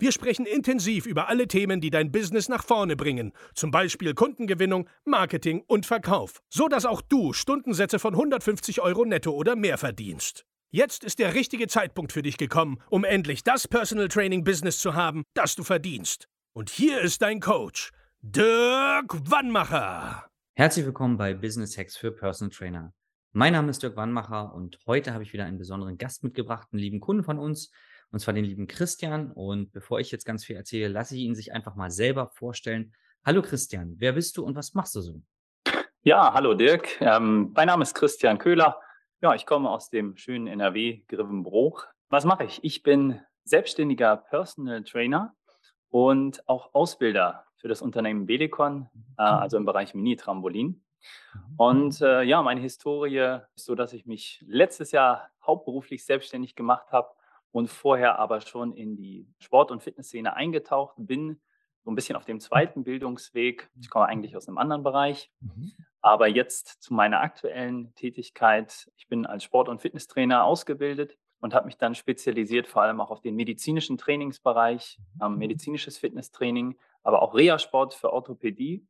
Wir sprechen intensiv über alle Themen, die dein Business nach vorne bringen, zum Beispiel Kundengewinnung, Marketing und Verkauf, so dass auch du Stundensätze von 150 Euro netto oder mehr verdienst. Jetzt ist der richtige Zeitpunkt für dich gekommen, um endlich das Personal Training Business zu haben, das du verdienst. Und hier ist dein Coach, Dirk Wannmacher. Herzlich willkommen bei Business Hacks für Personal Trainer. Mein Name ist Dirk Wannmacher und heute habe ich wieder einen besonderen Gast mitgebracht, einen lieben Kunden von uns, und zwar den lieben Christian. Und bevor ich jetzt ganz viel erzähle, lasse ich ihn sich einfach mal selber vorstellen. Hallo Christian, wer bist du und was machst du so? Ja, hallo Dirk. Ähm, mein Name ist Christian Köhler. Ja, ich komme aus dem schönen NRW Grevenbruch. Was mache ich? Ich bin selbstständiger Personal Trainer und auch Ausbilder für das Unternehmen Belecon, äh, also im Bereich Mini-Trampolin. Mhm. Und äh, ja, meine Historie ist so, dass ich mich letztes Jahr hauptberuflich selbstständig gemacht habe und vorher aber schon in die Sport- und Fitnessszene eingetaucht bin, so ein bisschen auf dem zweiten Bildungsweg. Ich komme eigentlich aus einem anderen Bereich, mhm. aber jetzt zu meiner aktuellen Tätigkeit. Ich bin als Sport- und Fitnesstrainer ausgebildet und habe mich dann spezialisiert vor allem auch auf den medizinischen Trainingsbereich, ähm, medizinisches Fitnesstraining, aber auch Reha-Sport für Orthopädie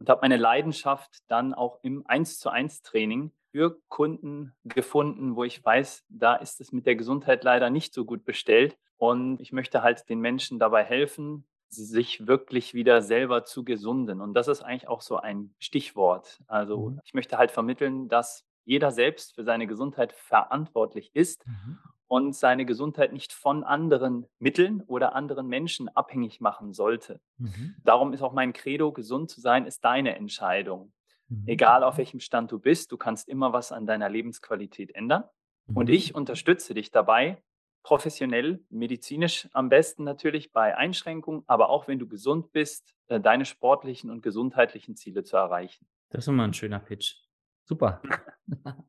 und habe meine Leidenschaft dann auch im 1 zu 1 Training für Kunden gefunden, wo ich weiß, da ist es mit der Gesundheit leider nicht so gut bestellt. Und ich möchte halt den Menschen dabei helfen, sich wirklich wieder selber zu gesunden. Und das ist eigentlich auch so ein Stichwort. Also mhm. ich möchte halt vermitteln, dass jeder selbst für seine Gesundheit verantwortlich ist mhm. und seine Gesundheit nicht von anderen Mitteln oder anderen Menschen abhängig machen sollte. Mhm. Darum ist auch mein Credo, gesund zu sein, ist deine Entscheidung. Mhm. Egal auf welchem Stand du bist, du kannst immer was an deiner Lebensqualität ändern. Und mhm. ich unterstütze dich dabei, professionell, medizinisch am besten natürlich bei Einschränkungen, aber auch wenn du gesund bist, äh, deine sportlichen und gesundheitlichen Ziele zu erreichen. Das ist immer ein schöner Pitch. Super.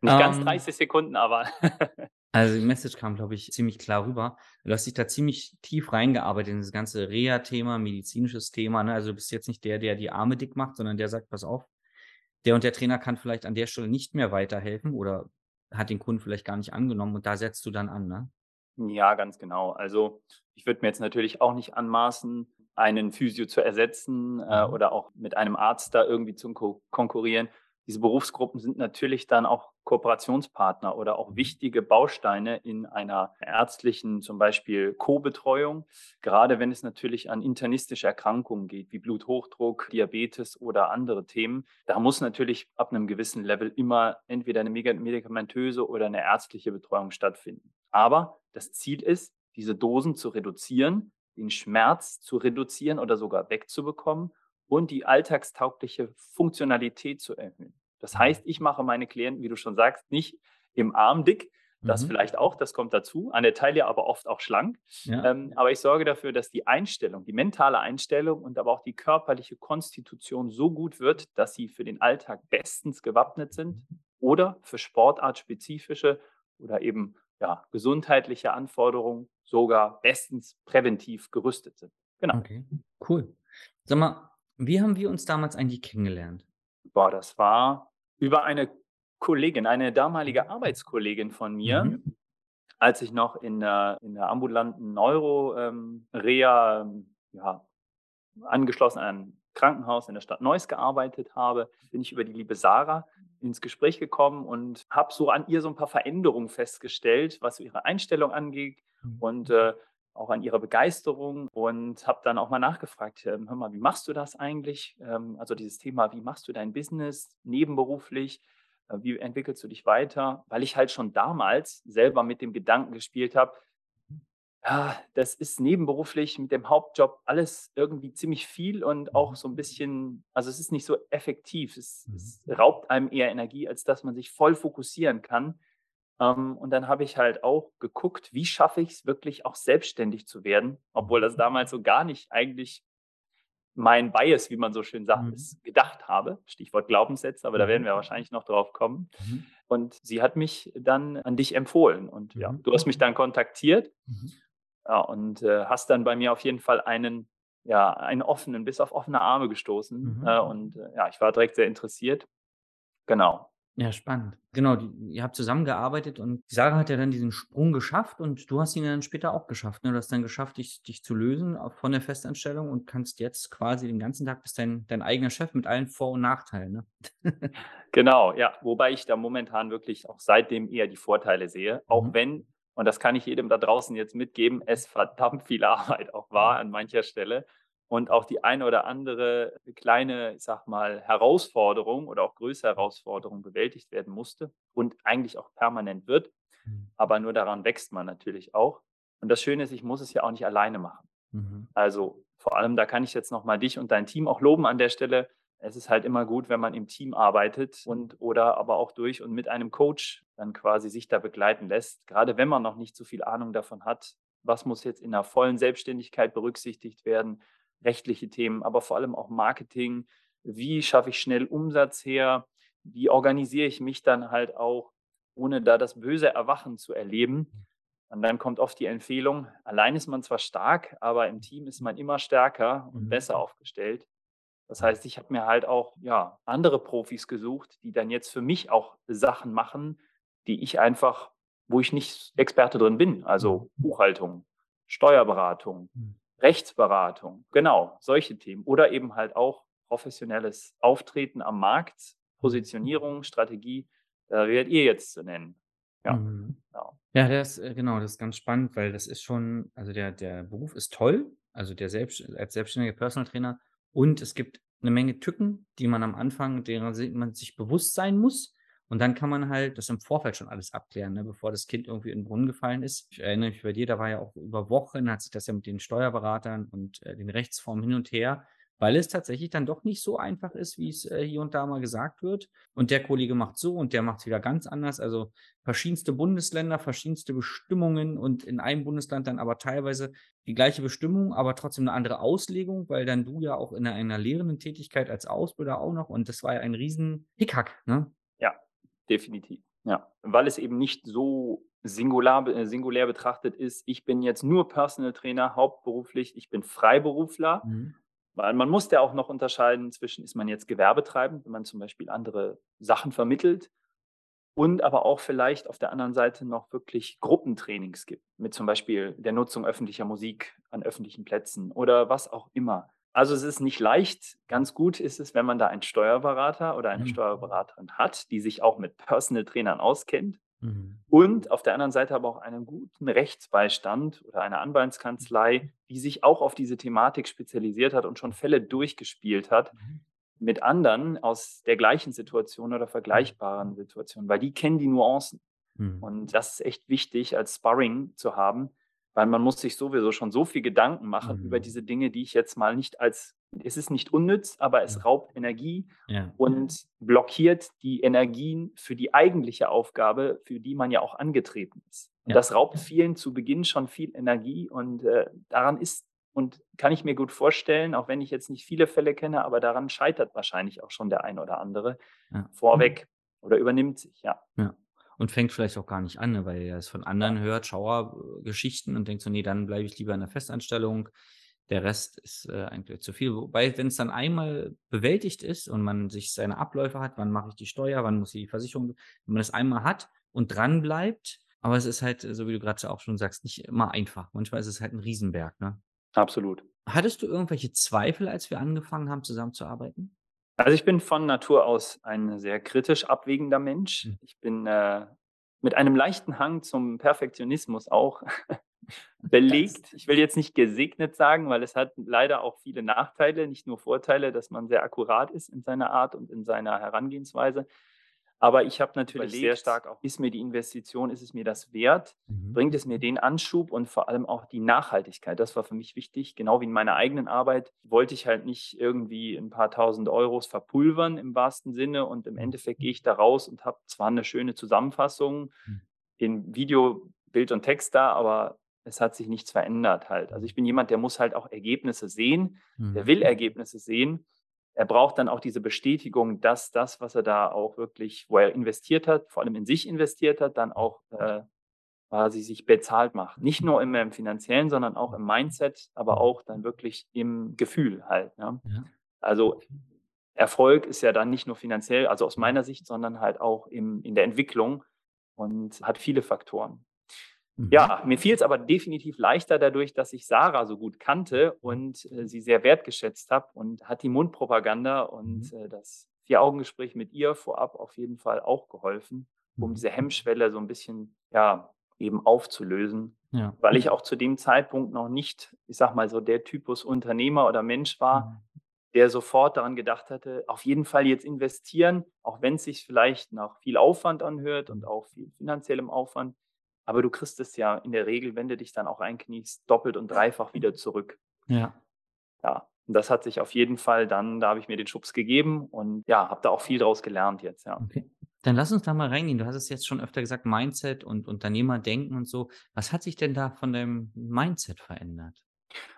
Nicht ganz 30 ähm. Sekunden, aber. also die Message kam, glaube ich, ziemlich klar rüber. Du hast dich da ziemlich tief reingearbeitet in das ganze Reha-Thema, medizinisches Thema. Ne? Also du bist jetzt nicht der, der die Arme dick macht, sondern der sagt, pass auf, der und der Trainer kann vielleicht an der Stelle nicht mehr weiterhelfen oder hat den Kunden vielleicht gar nicht angenommen und da setzt du dann an, ne? Ja, ganz genau. Also ich würde mir jetzt natürlich auch nicht anmaßen, einen Physio zu ersetzen äh, mhm. oder auch mit einem Arzt da irgendwie zu konkurrieren. Diese Berufsgruppen sind natürlich dann auch Kooperationspartner oder auch mhm. wichtige Bausteine in einer ärztlichen, zum Beispiel Co-Betreuung, gerade wenn es natürlich an internistische Erkrankungen geht, wie Bluthochdruck, Diabetes oder andere Themen. Da muss natürlich ab einem gewissen Level immer entweder eine medikamentöse oder eine ärztliche Betreuung stattfinden. Aber das Ziel ist, diese Dosen zu reduzieren, den Schmerz zu reduzieren oder sogar wegzubekommen und die alltagstaugliche Funktionalität zu erhöhen. Das mhm. heißt, ich mache meine Klienten, wie du schon sagst, nicht im Arm dick, das mhm. vielleicht auch, das kommt dazu, an der Taille aber oft auch schlank. Ja. Ähm, aber ich sorge dafür, dass die Einstellung, die mentale Einstellung und aber auch die körperliche Konstitution so gut wird, dass sie für den Alltag bestens gewappnet sind mhm. oder für sportartspezifische oder eben ja, gesundheitliche Anforderungen sogar bestens präventiv gerüstet sind. Genau. Okay, cool. Sag mal, wie haben wir uns damals eigentlich kennengelernt? Boah, das war über eine Kollegin, eine damalige Arbeitskollegin von mir, mhm. als ich noch in der, in der ambulanten Neuro-Reha ähm, ja, angeschlossen an ein Krankenhaus in der Stadt Neuss gearbeitet habe, bin ich über die liebe Sarah ins Gespräch gekommen und habe so an ihr so ein paar Veränderungen festgestellt, was ihre Einstellung angeht. Mhm. Und äh, auch an ihrer Begeisterung und habe dann auch mal nachgefragt, ähm, hör mal, wie machst du das eigentlich? Ähm, also dieses Thema, wie machst du dein Business nebenberuflich? Äh, wie entwickelst du dich weiter? Weil ich halt schon damals selber mit dem Gedanken gespielt habe, ja, das ist nebenberuflich mit dem Hauptjob alles irgendwie ziemlich viel und auch so ein bisschen, also es ist nicht so effektiv. Es, es raubt einem eher Energie, als dass man sich voll fokussieren kann. Ähm, und dann habe ich halt auch geguckt, wie schaffe ich es wirklich auch selbstständig zu werden, obwohl das damals so gar nicht eigentlich mein Bias, wie man so schön sagt, mhm. ist, gedacht habe. Stichwort Glaubenssätze, aber da werden wir wahrscheinlich noch drauf kommen. Mhm. Und sie hat mich dann an dich empfohlen und ja, mhm. du hast mich dann kontaktiert mhm. ja, und äh, hast dann bei mir auf jeden Fall einen, ja, einen offenen, bis auf offene Arme gestoßen. Mhm. Äh, und äh, ja, ich war direkt sehr interessiert. Genau. Ja, spannend. Genau, die, ihr habt zusammengearbeitet und Sarah hat ja dann diesen Sprung geschafft und du hast ihn dann später auch geschafft. Ne? Du hast dann geschafft, dich, dich zu lösen von der Festanstellung und kannst jetzt quasi den ganzen Tag bist dein, dein eigener Chef mit allen Vor- und Nachteilen. Ne? genau, ja. Wobei ich da momentan wirklich auch seitdem eher die Vorteile sehe. Auch mhm. wenn, und das kann ich jedem da draußen jetzt mitgeben, es verdammt viel Arbeit auch war an mancher Stelle und auch die eine oder andere kleine, ich sag mal, Herausforderung oder auch größere Herausforderung bewältigt werden musste und eigentlich auch permanent wird. Mhm. Aber nur daran wächst man natürlich auch. Und das Schöne ist, ich muss es ja auch nicht alleine machen. Mhm. Also vor allem, da kann ich jetzt nochmal dich und dein Team auch loben an der Stelle. Es ist halt immer gut, wenn man im Team arbeitet und oder aber auch durch und mit einem Coach dann quasi sich da begleiten lässt. Gerade wenn man noch nicht so viel Ahnung davon hat, was muss jetzt in einer vollen Selbstständigkeit berücksichtigt werden, rechtliche Themen, aber vor allem auch Marketing. Wie schaffe ich schnell Umsatz her? Wie organisiere ich mich dann halt auch, ohne da das böse Erwachen zu erleben? Und dann kommt oft die Empfehlung, allein ist man zwar stark, aber im Team ist man immer stärker und mhm. besser aufgestellt. Das heißt, ich habe mir halt auch ja, andere Profis gesucht, die dann jetzt für mich auch Sachen machen, die ich einfach, wo ich nicht Experte drin bin, also mhm. Buchhaltung, Steuerberatung, mhm. Rechtsberatung, genau, solche Themen. Oder eben halt auch professionelles Auftreten am Markt, Positionierung, Strategie, da werdet ihr jetzt zu nennen. Ja, mhm. genau. Ja, das, äh, genau, das ist ganz spannend, weil das ist schon, also der, der Beruf ist toll, also der selbst, als selbstständiger Personal Trainer. Und es gibt eine Menge Tücken, die man am Anfang, derer man sich bewusst sein muss. Und dann kann man halt das im Vorfeld schon alles abklären, ne, bevor das Kind irgendwie in den Brunnen gefallen ist. Ich erinnere mich bei dir, da war ja auch über Wochen, hat sich das ja mit den Steuerberatern und äh, den Rechtsformen hin und her, weil es tatsächlich dann doch nicht so einfach ist, wie es äh, hier und da mal gesagt wird. Und der Kollege macht so und der macht es wieder ganz anders. Also verschiedenste Bundesländer, verschiedenste Bestimmungen und in einem Bundesland dann aber teilweise die gleiche Bestimmung, aber trotzdem eine andere Auslegung, weil dann du ja auch in einer, einer lehrenden Tätigkeit als Ausbilder auch noch und das war ja ein riesen Hickhack, ne? Definitiv. Ja, weil es eben nicht so singular, äh, singulär betrachtet ist, ich bin jetzt nur Personal Trainer, hauptberuflich, ich bin Freiberufler. Mhm. Weil man muss ja auch noch unterscheiden zwischen, ist man jetzt gewerbetreibend, wenn man zum Beispiel andere Sachen vermittelt und aber auch vielleicht auf der anderen Seite noch wirklich Gruppentrainings gibt, mit zum Beispiel der Nutzung öffentlicher Musik an öffentlichen Plätzen oder was auch immer. Also es ist nicht leicht. Ganz gut ist es, wenn man da einen Steuerberater oder eine mhm. Steuerberaterin hat, die sich auch mit Personal Trainern auskennt. Mhm. Und auf der anderen Seite aber auch einen guten Rechtsbeistand oder eine Anwaltskanzlei, die sich auch auf diese Thematik spezialisiert hat und schon Fälle durchgespielt hat mhm. mit anderen aus der gleichen Situation oder vergleichbaren Situationen, weil die kennen die Nuancen. Mhm. Und das ist echt wichtig, als Sparring zu haben, weil man muss sich sowieso schon so viel Gedanken machen mhm. über diese Dinge, die ich jetzt mal nicht als, es ist nicht unnütz, aber es ja. raubt Energie ja. und blockiert die Energien für die eigentliche Aufgabe, für die man ja auch angetreten ist. Und ja. das raubt vielen zu Beginn schon viel Energie und äh, daran ist und kann ich mir gut vorstellen, auch wenn ich jetzt nicht viele Fälle kenne, aber daran scheitert wahrscheinlich auch schon der ein oder andere vorweg oder übernimmt sich, ja. ja und fängt vielleicht auch gar nicht an, ne, weil er es von anderen hört, Schauergeschichten und denkt so, nee, dann bleibe ich lieber in der Festanstellung. Der Rest ist äh, eigentlich zu viel. Wobei, wenn es dann einmal bewältigt ist und man sich seine Abläufe hat, wann mache ich die Steuer, wann muss ich die Versicherung, wenn man das einmal hat und dran bleibt, aber es ist halt, so wie du gerade auch schon sagst, nicht immer einfach. Manchmal ist es halt ein Riesenberg, ne? Absolut. Hattest du irgendwelche Zweifel, als wir angefangen haben, zusammenzuarbeiten? Also ich bin von Natur aus ein sehr kritisch abwägender Mensch. Hm. Ich bin äh, mit einem leichten Hang zum Perfektionismus auch belegt. Ich will jetzt nicht gesegnet sagen, weil es hat leider auch viele Nachteile, nicht nur Vorteile, dass man sehr akkurat ist in seiner Art und in seiner Herangehensweise. Aber ich habe natürlich Überlegt, sehr stark auch, ist mir die Investition, ist es mir das wert? Mhm. Bringt es mir den Anschub und vor allem auch die Nachhaltigkeit? Das war für mich wichtig. Genau wie in meiner eigenen Arbeit wollte ich halt nicht irgendwie ein paar tausend Euros verpulvern im wahrsten Sinne und im mhm. Endeffekt gehe ich da raus und habe zwar eine schöne Zusammenfassung mhm. in Video, Bild und Text da, aber es hat sich nichts verändert halt. Also ich bin jemand, der muss halt auch Ergebnisse sehen, mhm. der will Ergebnisse sehen. Er braucht dann auch diese Bestätigung, dass das, was er da auch wirklich, wo er investiert hat, vor allem in sich investiert hat, dann auch äh, quasi sich bezahlt macht. Nicht nur immer im finanziellen, sondern auch im Mindset, aber auch dann wirklich im Gefühl halt. Ne? Ja. Also Erfolg ist ja dann nicht nur finanziell, also aus meiner Sicht, sondern halt auch im, in der Entwicklung und hat viele Faktoren. Mhm. Ja, mir fiel es aber definitiv leichter dadurch, dass ich Sarah so gut kannte und äh, sie sehr wertgeschätzt habe und hat die Mundpropaganda und mhm. äh, das Vier-Augen-Gespräch mit ihr vorab auf jeden Fall auch geholfen, um mhm. diese Hemmschwelle so ein bisschen, ja, eben aufzulösen. Ja. Weil ich auch zu dem Zeitpunkt noch nicht, ich sag mal so, der Typus Unternehmer oder Mensch war, mhm. der sofort daran gedacht hatte, auf jeden Fall jetzt investieren, auch wenn es sich vielleicht nach viel Aufwand anhört und auch viel finanziellem Aufwand. Aber du kriegst es ja in der Regel, wenn du dich dann auch einkniest, doppelt und dreifach wieder zurück. Ja. Ja, und das hat sich auf jeden Fall dann, da habe ich mir den Schubs gegeben und ja, habe da auch viel draus gelernt jetzt, ja. Okay. Dann lass uns da mal reingehen. Du hast es jetzt schon öfter gesagt, Mindset und Unternehmerdenken und so. Was hat sich denn da von deinem Mindset verändert?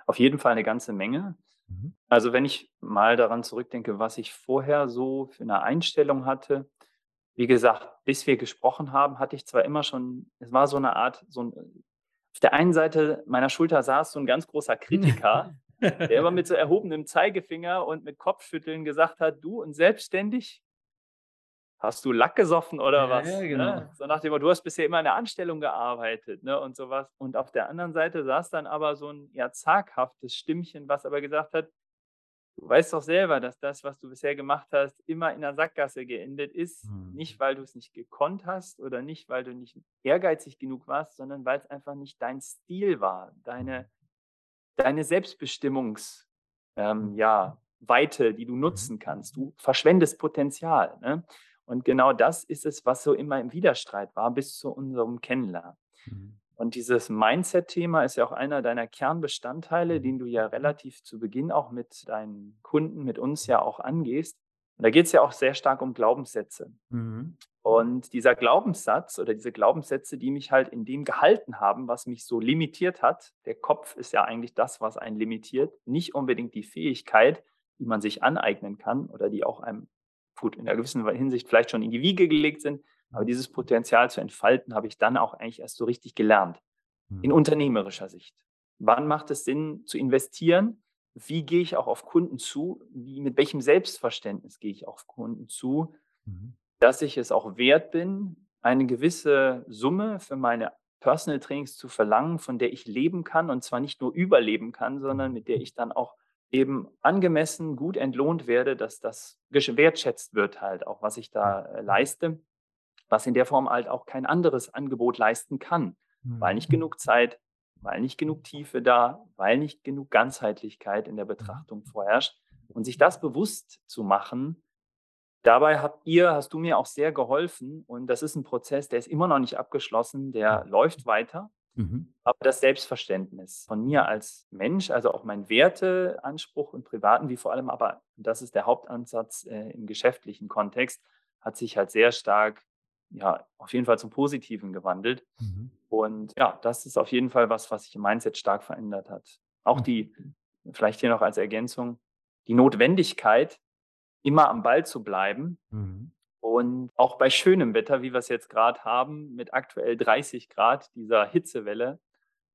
Auf jeden Fall eine ganze Menge. Mhm. Also wenn ich mal daran zurückdenke, was ich vorher so für eine Einstellung hatte, wie gesagt, bis wir gesprochen haben, hatte ich zwar immer schon, es war so eine Art, so ein, auf der einen Seite meiner Schulter saß so ein ganz großer Kritiker, der immer mit so erhobenem Zeigefinger und mit Kopfschütteln gesagt hat, du und selbstständig, hast du Lack gesoffen oder ja, was? Ja, ne? genau. ne? So nach dem Motto, du hast bisher immer in der Anstellung gearbeitet ne? und sowas. Und auf der anderen Seite saß dann aber so ein eher zaghaftes Stimmchen, was aber gesagt hat, Du weißt doch selber, dass das, was du bisher gemacht hast, immer in der Sackgasse geendet ist. Mhm. Nicht, weil du es nicht gekonnt hast oder nicht, weil du nicht ehrgeizig genug warst, sondern weil es einfach nicht dein Stil war, deine, mhm. deine Selbstbestimmungs, ähm, mhm. ja, Weite, die du mhm. nutzen kannst. Du verschwendest Potenzial. Ne? Und genau das ist es, was so immer im Widerstreit war bis zu unserem Kennenlernen. Mhm. Und dieses Mindset-Thema ist ja auch einer deiner Kernbestandteile, mhm. den du ja relativ zu Beginn auch mit deinen Kunden, mit uns ja auch angehst. Und da geht es ja auch sehr stark um Glaubenssätze. Mhm. Und dieser Glaubenssatz oder diese Glaubenssätze, die mich halt in dem gehalten haben, was mich so limitiert hat, der Kopf ist ja eigentlich das, was einen limitiert, nicht unbedingt die Fähigkeit, die man sich aneignen kann oder die auch einem, gut, in einer gewissen Hinsicht vielleicht schon in die Wiege gelegt sind, aber dieses Potenzial zu entfalten, habe ich dann auch eigentlich erst so richtig gelernt. In mhm. unternehmerischer Sicht. Wann macht es Sinn zu investieren? Wie gehe ich auch auf Kunden zu? Wie, mit welchem Selbstverständnis gehe ich auf Kunden zu? Mhm. Dass ich es auch wert bin, eine gewisse Summe für meine Personal Trainings zu verlangen, von der ich leben kann und zwar nicht nur überleben kann, sondern mit der ich dann auch eben angemessen gut entlohnt werde, dass das wertschätzt wird halt auch, was ich da äh, leiste was in der Form halt auch kein anderes Angebot leisten kann, mhm. weil nicht genug Zeit, weil nicht genug Tiefe da, weil nicht genug Ganzheitlichkeit in der mhm. Betrachtung vorherrscht. Und sich das bewusst zu machen, dabei habt ihr, hast du mir auch sehr geholfen. Und das ist ein Prozess, der ist immer noch nicht abgeschlossen, der läuft weiter. Mhm. Aber das Selbstverständnis von mir als Mensch, also auch mein Werteanspruch im privaten, wie vor allem aber, das ist der Hauptansatz äh, im geschäftlichen Kontext, hat sich halt sehr stark ja, auf jeden Fall zum Positiven gewandelt. Mhm. Und ja, das ist auf jeden Fall was, was sich im Mindset stark verändert hat. Auch die, vielleicht hier noch als Ergänzung, die Notwendigkeit, immer am Ball zu bleiben. Mhm. Und auch bei schönem Wetter, wie wir es jetzt gerade haben, mit aktuell 30 Grad, dieser Hitzewelle,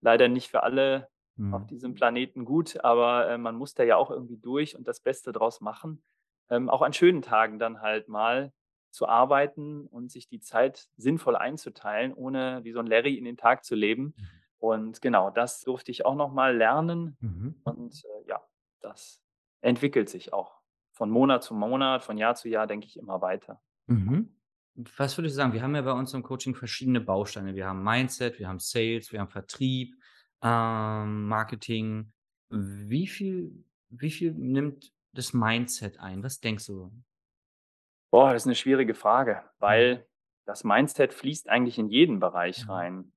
leider nicht für alle mhm. auf diesem Planeten gut, aber äh, man muss da ja auch irgendwie durch und das Beste draus machen. Ähm, auch an schönen Tagen dann halt mal zu arbeiten und sich die Zeit sinnvoll einzuteilen, ohne wie so ein Larry in den Tag zu leben. Mhm. Und genau, das durfte ich auch nochmal lernen. Mhm. Und äh, ja, das entwickelt sich auch von Monat zu Monat, von Jahr zu Jahr, denke ich immer weiter. Mhm. Was würdest du sagen? Wir haben ja bei uns im Coaching verschiedene Bausteine. Wir haben Mindset, wir haben Sales, wir haben Vertrieb, ähm, Marketing. Wie viel, wie viel nimmt das Mindset ein? Was denkst du? Boah, das ist eine schwierige Frage, Mhm. weil das Mindset fließt eigentlich in jeden Bereich Mhm. rein.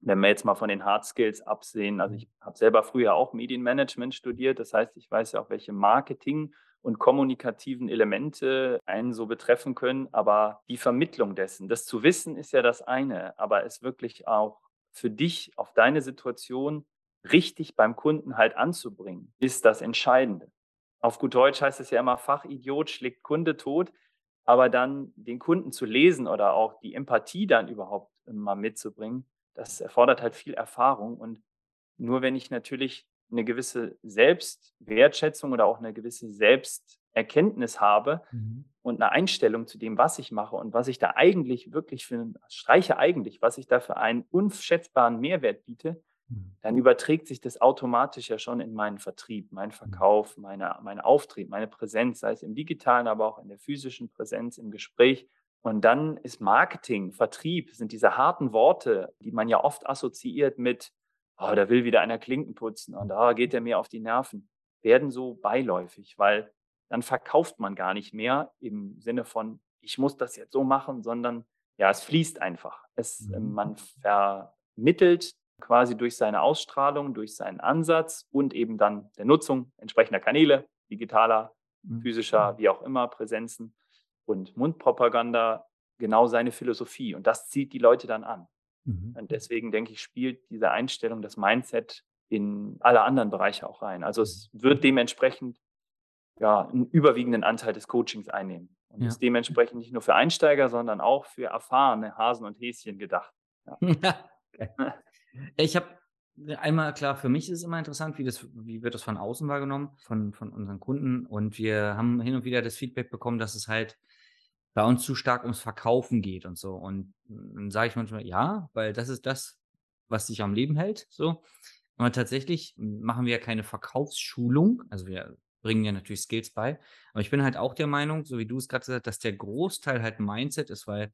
Wenn wir jetzt mal von den Hard Skills absehen, also Mhm. ich habe selber früher auch Medienmanagement studiert, das heißt, ich weiß ja auch, welche Marketing und kommunikativen Elemente einen so betreffen können, aber die Vermittlung dessen, das zu wissen, ist ja das eine, aber es wirklich auch für dich auf deine Situation richtig beim Kunden halt anzubringen, ist das Entscheidende. Auf gut Deutsch heißt es ja immer, Fachidiot schlägt Kunde tot, aber dann den Kunden zu lesen oder auch die Empathie dann überhaupt mal mitzubringen, das erfordert halt viel Erfahrung. Und nur wenn ich natürlich eine gewisse Selbstwertschätzung oder auch eine gewisse Selbsterkenntnis habe Mhm. und eine Einstellung zu dem, was ich mache und was ich da eigentlich wirklich für 'n streiche eigentlich, was ich da für einen unschätzbaren Mehrwert biete. Dann überträgt sich das automatisch ja schon in meinen Vertrieb, meinen Verkauf, meine mein Auftreten, meine Präsenz, sei es im Digitalen, aber auch in der physischen Präsenz, im Gespräch. Und dann ist Marketing, Vertrieb sind diese harten Worte, die man ja oft assoziiert mit: „Oh, da will wieder einer Klinken putzen und, ah, geht der mir auf die Nerven“, werden so beiläufig, weil dann verkauft man gar nicht mehr im Sinne von: „Ich muss das jetzt so machen“, sondern ja, es fließt einfach. Es Mhm. man vermittelt quasi durch seine Ausstrahlung, durch seinen Ansatz und eben dann der Nutzung entsprechender Kanäle, digitaler, Mhm. physischer, wie auch immer, Präsenzen und Mundpropaganda genau seine Philosophie. Und das zieht die Leute dann an. Mhm. Und deswegen denke ich, spielt diese Einstellung, das Mindset in alle anderen Bereiche auch rein. Also es wird dementsprechend ja einen überwiegenden Anteil des Coachings einnehmen. Und Ja. ist dementsprechend nicht nur für Einsteiger, sondern auch für erfahrene Hasen und Häschen gedacht. Ja. Ich habe einmal klar, für mich ist es immer interessant, wie das wie wird das von außen wahrgenommen, von von unseren Kunden. Und wir haben hin und wieder das Feedback bekommen, dass es halt bei uns zu stark ums Verkaufen geht und so. Und dann sage ich manchmal: „Ja, weil das ist das, was dich am Leben hält“, so. Aber tatsächlich machen wir ja keine Verkaufsschulung. Also, wir bringen ja natürlich Skills bei. Aber ich bin halt auch der Meinung, so wie du es grad gesagt hast, dass der Großteil halt Mindset ist, weil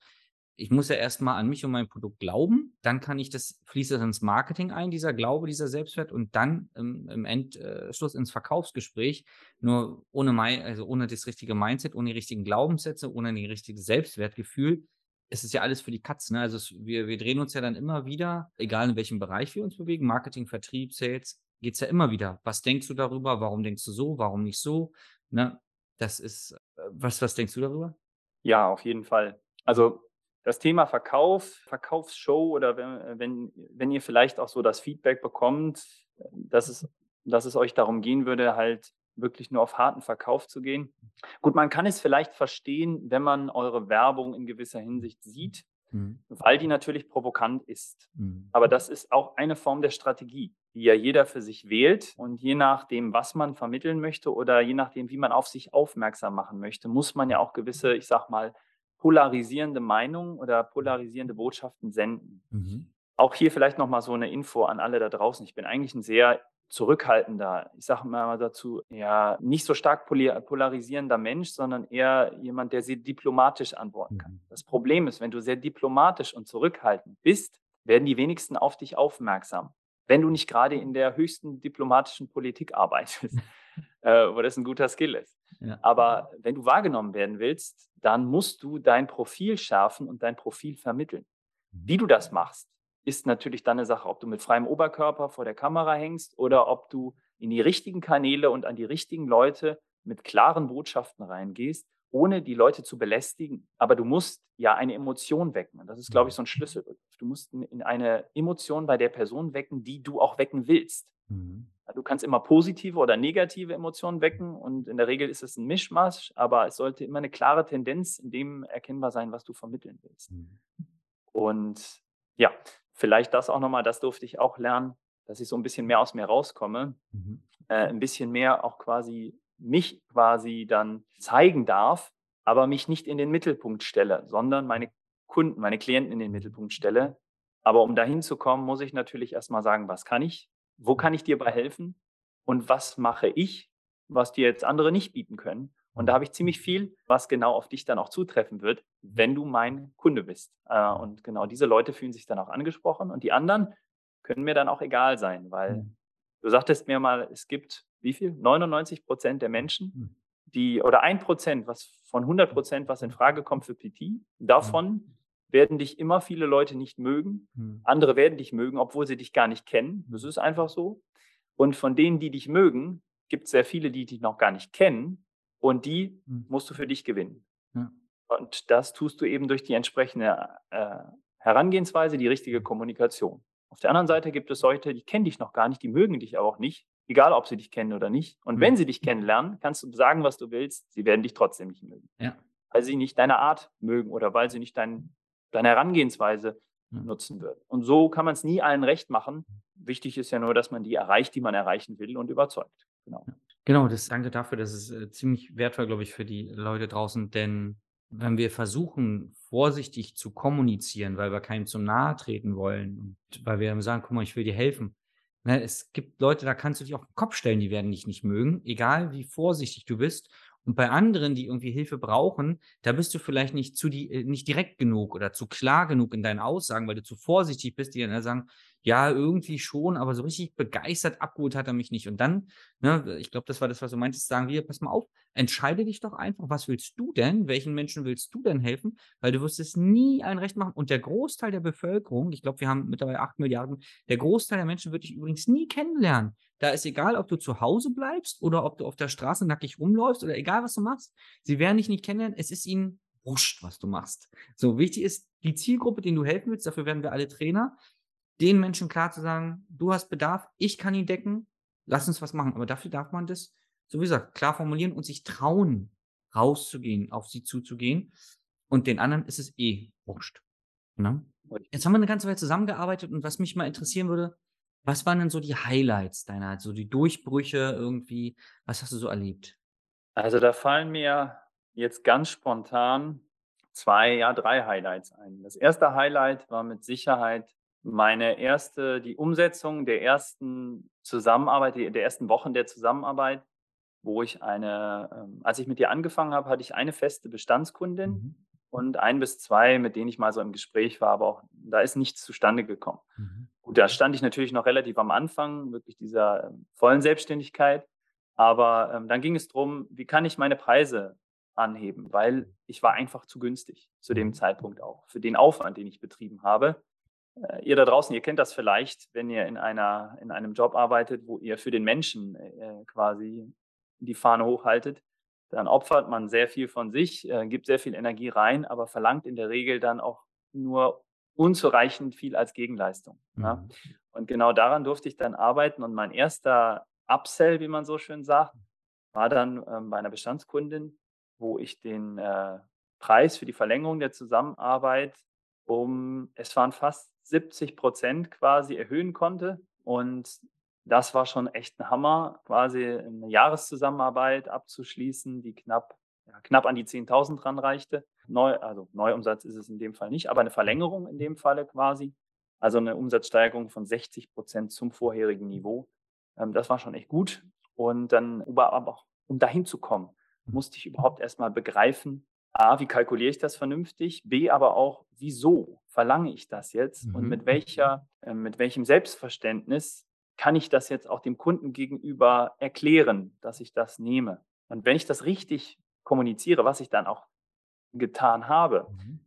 ich muss ja erst mal an mich und mein Produkt glauben, dann kann ich das fließt das ins Marketing ein, dieser Glaube, dieser Selbstwert und dann im im End äh, Schluss ins Verkaufsgespräch. Nur ohne mei also, ohne das richtige Mindset, ohne die richtigen Glaubenssätze, ohne die richtige Selbstwertgefühl ist es ja alles für die Katz, ne? Also, es wir wir drehen uns ja dann immer wieder, egal in welchem Bereich wir uns bewegen, Marketing, Vertrieb, Sales, geht's ja immer wieder: „Was denkst du darüber? Warum denkst du so? Warum nicht so?“ Ne? Das ist äh, was was denkst du darüber? Ja, auf jeden Fall. Also das Thema Verkauf, Verkaufsshow oder wenn, wenn, wenn ihr vielleicht auch so das Feedback bekommt, dass es, dass es euch darum gehen würde, halt wirklich nur auf harten Verkauf zu gehen. Gut, man kann es vielleicht verstehen, wenn man eure Werbung in gewisser Hinsicht sieht, Mhm. weil die natürlich provokant ist. Mhm. Aber das ist auch eine Form der Strategie, die ja jeder für sich wählt. Und je nachdem, was man vermitteln möchte oder je nachdem, wie man auf sich aufmerksam machen möchte, muss man ja auch gewisse, ich sag mal, polarisierende Meinungen oder polarisierende Botschaften senden. Mhm. Auch hier vielleicht nochmal so eine Info an alle da draußen. Ich bin eigentlich ein sehr zurückhaltender, ich sage mal dazu, ja, nicht so stark polarisierender Mensch, sondern eher jemand, der sehr diplomatisch antworten kann. Mhm. Das Problem ist, wenn du sehr diplomatisch und zurückhaltend bist, werden die wenigsten auf dich aufmerksam. Wenn du nicht gerade in der höchsten diplomatischen Politik arbeitest, äh, wo das ein guter Skill ist. Ja. Aber wenn du wahrgenommen werden willst, dann musst du dein Profil schärfen und dein Profil vermitteln. Wie du das machst, ist natürlich dann eine Sache, ob du mit freiem Oberkörper vor der Kamera hängst oder ob du in die richtigen Kanäle und an die richtigen Leute mit klaren Botschaften reingehst, ohne die Leute zu belästigen. Aber du musst ja eine Emotion wecken. Und das ist, glaube ich, so ein Schlüsselbegriff. Du musst in- in eine Emotion bei der Person wecken, die du auch wecken willst. Mhm. Du kannst immer positive oder negative Emotionen wecken und in der Regel ist es ein Mischmasch, aber es sollte immer eine klare Tendenz in dem erkennbar sein, was du vermitteln willst. Mhm. Und ja, vielleicht das auch nochmal, das durfte ich auch lernen, dass ich so ein bisschen mehr aus mir rauskomme, Mhm. äh, ein bisschen mehr auch quasi mich quasi dann zeigen darf, aber mich nicht in den Mittelpunkt stelle, sondern meine Kunden, meine Klienten in den Mittelpunkt stelle. Aber um dahin zu kommen, muss ich natürlich erstmal sagen, was kann ich? Wo kann ich dir bei helfen? Und was mache ich, was dir jetzt andere nicht bieten können? Und da habe ich ziemlich viel, was genau auf dich dann auch zutreffen wird, wenn du mein Kunde bist. Äh, und genau diese Leute fühlen sich dann auch angesprochen. Und die anderen, können mir dann auch egal sein, weil Mhm. du sagtest mir mal, es gibt wie viel? 99 Prozent der Menschen, Mhm. die oder ein Prozent, was von 100 Prozent, was in Frage kommt für PT, davon werden dich immer viele Leute nicht mögen. Mhm. Andere werden dich mögen, obwohl sie dich gar nicht kennen. Das ist einfach so. Und von denen, die dich mögen, gibt es sehr viele, die dich noch gar nicht kennen. Und die Mhm. musst du für dich gewinnen. Ja. Und das tust du eben durch die entsprechende äh, Herangehensweise, die richtige Kommunikation. Auf der anderen Seite gibt es Leute, die kennen dich noch gar nicht, die mögen dich aber auch nicht, egal ob sie dich kennen oder nicht. Und Mhm. wenn sie dich kennenlernen, kannst du sagen, was du willst, sie werden dich trotzdem nicht mögen. Ja. Weil sie nicht deine Art mögen oder weil sie nicht dein, deine Herangehensweise Ja. nutzen würden. Und so kann man es nie allen recht machen. Wichtig ist ja nur, dass man die erreicht, die man erreichen will und überzeugt. Genau. Genau, das danke dafür. Das ist äh, ziemlich wertvoll, glaube ich, für die Leute draußen. Denn wenn wir versuchen, vorsichtig zu kommunizieren, weil wir keinem zu nahe treten wollen und weil wir sagen, guck mal, ich will dir helfen. Ne, es gibt Leute, da kannst du dich auf den Kopf stellen, die werden dich nicht mögen, egal wie vorsichtig du bist. Und bei anderen, die irgendwie Hilfe brauchen, da bist du vielleicht nicht zu die, äh, nicht direkt genug oder zu klar genug in deinen Aussagen, weil du zu vorsichtig bist, die dann sagen, ja, irgendwie schon, aber so richtig begeistert abgeholt hat er mich nicht. Und dann, ne, ich glaube, das war das, was du meintest, sagen wir, pass mal auf, entscheide dich doch einfach, was willst du denn? Welchen Menschen willst du denn helfen? Weil du wirst es nie allen recht machen. Und der Großteil der Bevölkerung, ich glaube, wir haben mittlerweile acht Milliarden, der Großteil der Menschen wird dich übrigens nie kennenlernen. Da ist egal, ob du zu Hause bleibst oder ob du auf der Straße nackig rumläufst oder egal, was du machst. Sie werden dich nicht kennenlernen. Es ist ihnen wurscht, was du machst. So wichtig ist die Zielgruppe, denen du helfen willst. Dafür werden wir alle Trainer den Menschen klar zu sagen, du hast Bedarf, ich kann ihn decken, lass uns was machen. Aber dafür darf man das, so wie gesagt, klar formulieren und sich trauen, rauszugehen, auf sie zuzugehen. Und den anderen ist es eh wurscht. Ne? Jetzt haben wir eine ganze Weile zusammengearbeitet und was mich mal interessieren würde, was waren denn so die Highlights deiner, so die Durchbrüche irgendwie, was hast du so erlebt? Also da fallen mir jetzt ganz spontan zwei, ja drei Highlights ein. Das erste Highlight war mit Sicherheit meine erste, die Umsetzung der ersten Zusammenarbeit, der ersten Wochen der Zusammenarbeit, wo ich eine, ähm, als ich mit dir angefangen habe, hatte ich eine feste Bestandskundin Mhm. und ein bis zwei, mit denen ich mal so im Gespräch war, aber auch da ist nichts zustande gekommen. Mhm. Gut, da stand ich natürlich noch relativ am Anfang, wirklich dieser ähm, vollen Selbstständigkeit. Aber ähm, dann ging es darum, wie kann ich meine Preise anheben, weil ich war einfach zu günstig zu dem Zeitpunkt auch, für den Aufwand, den ich betrieben habe. Äh, ihr da draußen, ihr kennt das vielleicht, wenn ihr in, einer, in einem Job arbeitet, wo ihr für den Menschen äh, quasi die Fahne hochhaltet, dann opfert man sehr viel von sich, äh, gibt sehr viel Energie rein, aber verlangt in der Regel dann auch nur unzureichend viel als Gegenleistung. Ja? Mhm. Und genau daran durfte ich dann arbeiten. Und mein erster Upsell, wie man so schön sagt, war dann ähm, bei einer Bestandskundin, wo ich den äh, Preis für die Verlängerung der Zusammenarbeit um, es waren fast 70 Prozent quasi erhöhen konnte. Und das war schon echt ein Hammer, quasi eine Jahreszusammenarbeit abzuschließen, die knapp, ja, knapp an die 10.000 ranreichte. Neu, also Neuumsatz ist es in dem Fall nicht, aber eine Verlängerung in dem Falle quasi. Also eine Umsatzsteigerung von 60 Prozent zum vorherigen Niveau. Ähm, das war schon echt gut. Und dann, aber auch, um dahin zu kommen, musste ich überhaupt erstmal begreifen, A, wie kalkuliere ich das vernünftig? B, aber auch, wieso verlange ich das jetzt? Und Mhm. mit welcher, äh, mit welchem Selbstverständnis kann ich das jetzt auch dem Kunden gegenüber erklären, dass ich das nehme? Und wenn ich das richtig kommuniziere, was ich dann auch getan habe, Mhm.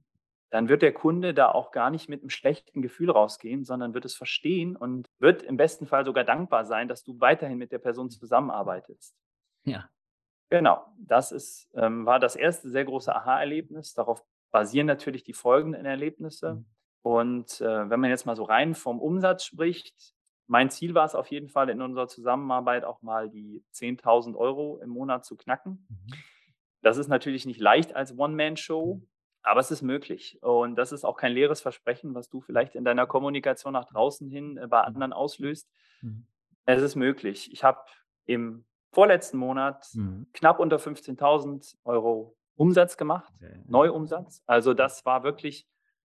dann wird der Kunde da auch gar nicht mit einem schlechten Gefühl rausgehen, sondern wird es verstehen und wird im besten Fall sogar dankbar sein, dass du weiterhin mit der Person zusammenarbeitest. Ja. Genau, das ist, ähm, war das erste sehr große Aha-Erlebnis. Darauf basieren natürlich die folgenden Erlebnisse. Mhm. Und äh, wenn man jetzt mal so rein vom Umsatz spricht, mein Ziel war es auf jeden Fall in unserer Zusammenarbeit auch mal die 10.000 Euro im Monat zu knacken. Mhm. Das ist natürlich nicht leicht als One-Man-Show, aber es ist möglich. Und das ist auch kein leeres Versprechen, was du vielleicht in deiner Kommunikation nach draußen hin äh, bei anderen auslöst. Mhm. Es ist möglich. Ich habe im vorletzten Monat Mhm. knapp unter 15.000 Euro Umsatz gemacht, Sehr- Neuumsatz. Also das war wirklich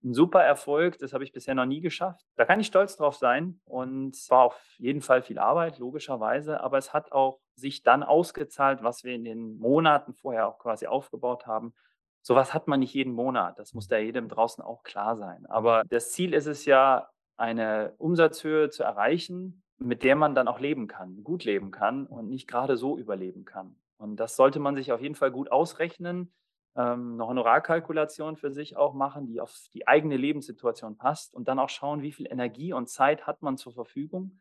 ein super Erfolg. Das habe ich bisher noch nie geschafft. Da kann ich stolz drauf sein. Und es war auf jeden Fall viel Arbeit, logischerweise. Aber es hat auch sich dann ausgezahlt, was wir in den Monaten vorher auch quasi aufgebaut haben. Sowas hat man nicht jeden Monat. Das muss da jedem draußen auch klar sein. Aber das Ziel ist es ja, eine Umsatzhöhe zu erreichen, mit der man dann auch leben kann, gut leben kann und nicht gerade so überleben kann. Und das sollte man sich auf jeden Fall gut ausrechnen, ähm, eine Honorarkalkulation für sich auch machen, die auf die eigene Lebenssituation passt und dann auch schauen, wie viel Energie und Zeit hat man zur Verfügung,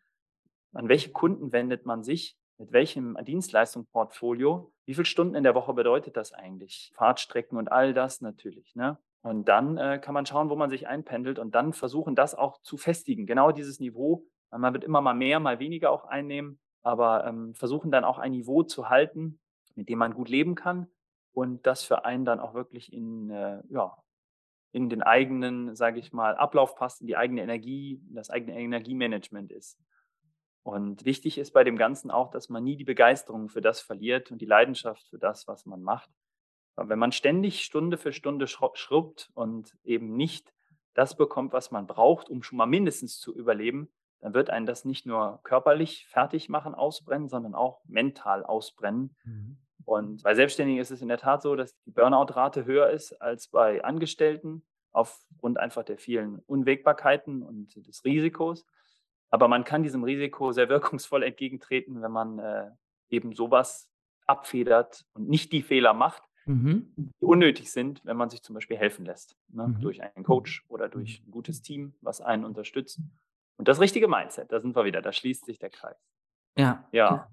an welche Kunden wendet man sich, mit welchem Dienstleistungsportfolio, wie viele Stunden in der Woche bedeutet das eigentlich, Fahrtstrecken und all das natürlich. Ne? Und dann äh, kann man schauen, wo man sich einpendelt und dann versuchen, das auch zu festigen, genau dieses Niveau. Man wird immer mal mehr, mal weniger auch einnehmen, aber ähm, versuchen dann auch ein Niveau zu halten, mit dem man gut leben kann und das für einen dann auch wirklich in, äh, ja, in den eigenen, sage ich mal, Ablauf passt, in die eigene Energie, das eigene Energiemanagement ist. Und wichtig ist bei dem Ganzen auch, dass man nie die Begeisterung für das verliert und die Leidenschaft für das, was man macht. Aber wenn man ständig Stunde für Stunde schrubbt und eben nicht das bekommt, was man braucht, um schon mal mindestens zu überleben, dann wird einen das nicht nur körperlich fertig machen, ausbrennen, sondern auch mental ausbrennen. Mhm. Und bei Selbstständigen ist es in der Tat so, dass die Burnout-Rate höher ist als bei Angestellten aufgrund einfach der vielen Unwägbarkeiten und des Risikos. Aber man kann diesem Risiko sehr wirkungsvoll entgegentreten, wenn man äh, eben sowas abfedert und nicht die Fehler macht, mhm. die unnötig sind, wenn man sich zum Beispiel helfen lässt. Ne? Mhm. Durch einen Coach oder durch ein gutes Team, was einen unterstützt. Und das richtige Mindset, da sind wir wieder, da schließt sich der Kreis. Ja. Ja.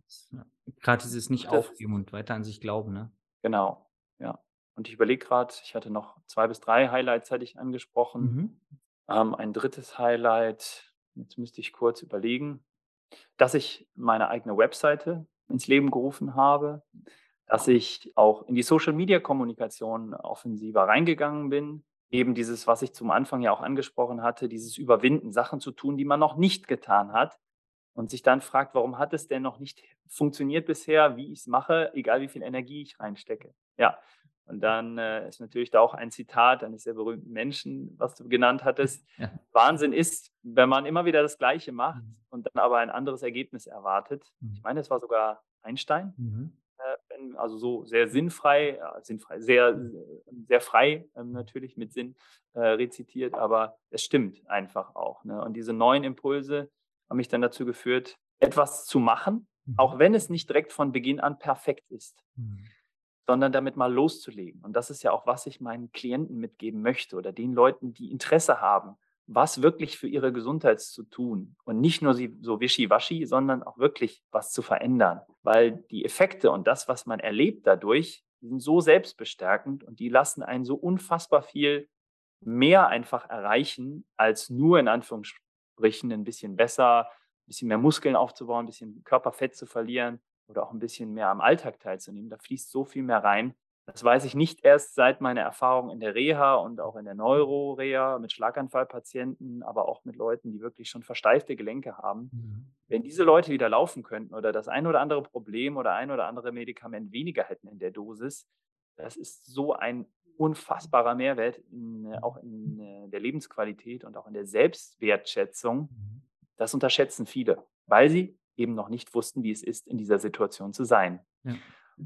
Gerade dieses nicht aufgeben und weiter an sich glauben, ne? Genau, ja. Und ich überlege gerade, ich hatte noch zwei bis drei Highlights hatte ich angesprochen. Mhm. Ähm, ein drittes Highlight, jetzt müsste ich kurz überlegen, dass ich meine eigene Webseite ins Leben gerufen habe, dass ich auch in die Social-Media-Kommunikation offensiver reingegangen bin. Eben dieses, was ich zum Anfang ja auch angesprochen hatte, dieses Überwinden, Sachen zu tun, die man noch nicht getan hat, und sich dann fragt, warum hat es denn noch nicht funktioniert bisher, wie ich es mache, egal wie viel Energie ich reinstecke. Ja, und dann äh, ist natürlich da auch ein Zitat eines sehr berühmten Menschen, was du genannt hattest. Ja. Wahnsinn ist, wenn man immer wieder das Gleiche macht mhm. und dann aber ein anderes Ergebnis erwartet. Mhm. Ich meine, es war sogar Einstein. Mhm. Also so sehr sinnfrei, ja, sinnfrei, sehr, sehr frei ähm, natürlich mit Sinn äh, rezitiert, aber es stimmt einfach auch. Ne? Und diese neuen Impulse, haben mich dann dazu geführt, etwas zu machen, mhm. auch wenn es nicht direkt von Beginn an perfekt ist, mhm. sondern damit mal loszulegen. Und das ist ja auch, was ich meinen Klienten mitgeben möchte oder den Leuten, die Interesse haben, was wirklich für ihre Gesundheit zu tun und nicht nur so wischiwaschi, sondern auch wirklich was zu verändern, weil die Effekte und das, was man erlebt dadurch, sind so selbstbestärkend und die lassen einen so unfassbar viel mehr einfach erreichen, als nur in Anführungsstrichen ein bisschen besser, ein bisschen mehr Muskeln aufzubauen, ein bisschen Körperfett zu verlieren oder auch ein bisschen mehr am Alltag teilzunehmen. Da fließt so viel mehr rein. Das weiß ich nicht erst seit meiner Erfahrung in der Reha und auch in der Neuroreha mit Schlaganfallpatienten, aber auch mit Leuten, die wirklich schon versteifte Gelenke haben. Mhm. Wenn diese Leute wieder laufen könnten oder das ein oder andere Problem oder ein oder andere Medikament weniger hätten in der Dosis, das ist so ein unfassbarer Mehrwert, in, äh, auch in äh, der Lebensqualität und auch in der Selbstwertschätzung. Mhm. Das unterschätzen viele, weil sie eben noch nicht wussten, wie es ist, in dieser Situation zu sein. Ja.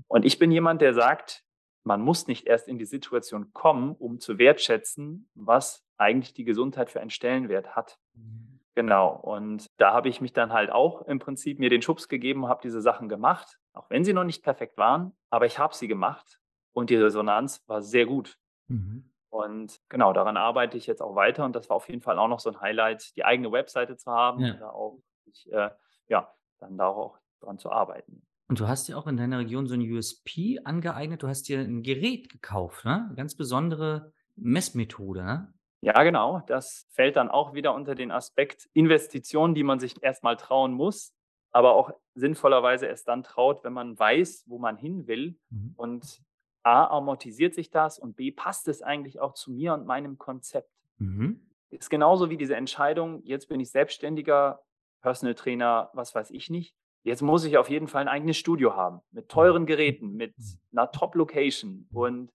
Und ich bin jemand, der sagt, man muss nicht erst in die Situation kommen, um zu wertschätzen, was eigentlich die Gesundheit für einen Stellenwert hat. Mhm. Genau. Und da habe ich mich dann halt auch im Prinzip mir den Schubs gegeben, habe diese Sachen gemacht, auch wenn sie noch nicht perfekt waren, aber ich habe sie gemacht und die Resonanz war sehr gut. Mhm. Und genau, daran arbeite ich jetzt auch weiter. Und das war auf jeden Fall auch noch so ein Highlight, die eigene Webseite zu haben ja. und da auch, ich, äh, ja, dann da auch dran zu arbeiten. Und du hast ja auch in deiner Region so ein USP angeeignet. Du hast dir ein Gerät gekauft, ne? Eine ganz besondere Messmethode, ne? Ja, genau. Das fällt dann auch wieder unter den Aspekt Investitionen, die man sich erstmal trauen muss, aber auch sinnvollerweise erst dann traut, wenn man weiß, wo man hin will mhm. und A, amortisiert sich das und B, passt es eigentlich auch zu mir und meinem Konzept. Mhm. Ist genauso wie diese Entscheidung, jetzt bin ich selbstständiger, Personal Trainer, was weiß ich nicht. Jetzt muss ich auf jeden Fall ein eigenes Studio haben, mit teuren Geräten, mit mhm. einer Top-Location und